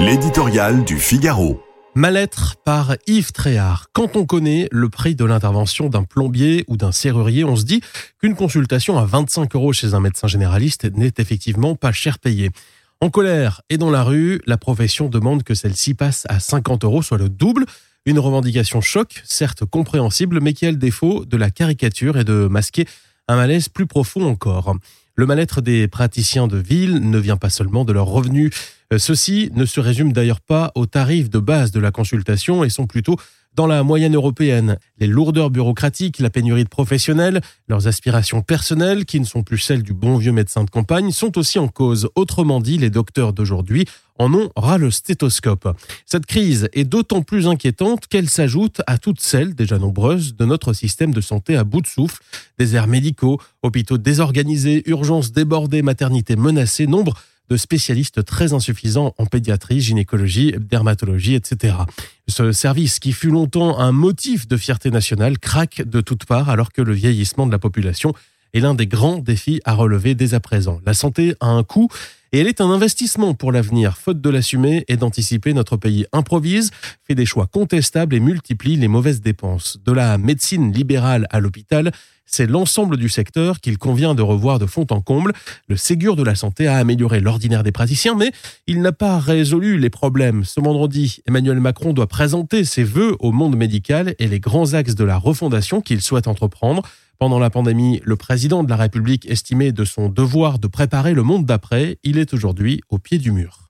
L'éditorial du Figaro. Mal-être par Yves Tréhard. Quand on connaît le prix de l'intervention d'un plombier ou d'un serrurier, on se dit qu'une consultation à 25 euros chez un médecin généraliste n'est effectivement pas cher payé. En colère et dans la rue, la profession demande que celle-ci passe à 50 euros, soit le double. Une revendication choc, certes compréhensible, mais qui a le défaut de la caricature et de masquer un malaise plus profond encore. Le mal-être des praticiens de ville ne vient pas seulement de leurs revenus. Euh, ceux-ci ne se résument d'ailleurs pas aux tarifs de base de la consultation et sont plutôt dans la moyenne européenne. Les lourdeurs bureaucratiques, la pénurie de professionnels, leurs aspirations personnelles, qui ne sont plus celles du bon vieux médecin de campagne, sont aussi en cause. Autrement dit, les docteurs d'aujourd'hui en ont ras le stéthoscope. Cette crise est d'autant plus inquiétante qu'elle s'ajoute à toutes celles, déjà nombreuses, de notre système de santé à bout de souffle. Déserts médicaux, hôpitaux désorganisés, urgences débordées, maternités menacées, nombre de spécialistes très insuffisants en pédiatrie, gynécologie, dermatologie, etc. Ce service, qui fut longtemps un motif de fierté nationale, craque de toutes parts alors que le vieillissement de la population est l'un des grands défis à relever dès à présent. La santé a un coût et elle est un investissement pour l'avenir. Faute de l'assumer et d'anticiper, notre pays improvise, fait des choix contestables et multiplie les mauvaises dépenses. De la médecine libérale à l'hôpital, c'est l'ensemble du secteur qu'il convient de revoir de fond en comble. Le Ségur de la santé a amélioré l'ordinaire des praticiens, mais il n'a pas résolu les problèmes. Ce vendredi, Emmanuel Macron doit présenter ses vœux au monde médical et les grands axes de la refondation qu'il souhaite entreprendre. Pendant la pandémie, le président de la République estimait de son devoir de préparer le monde d'après. Il est aujourd'hui au pied du mur.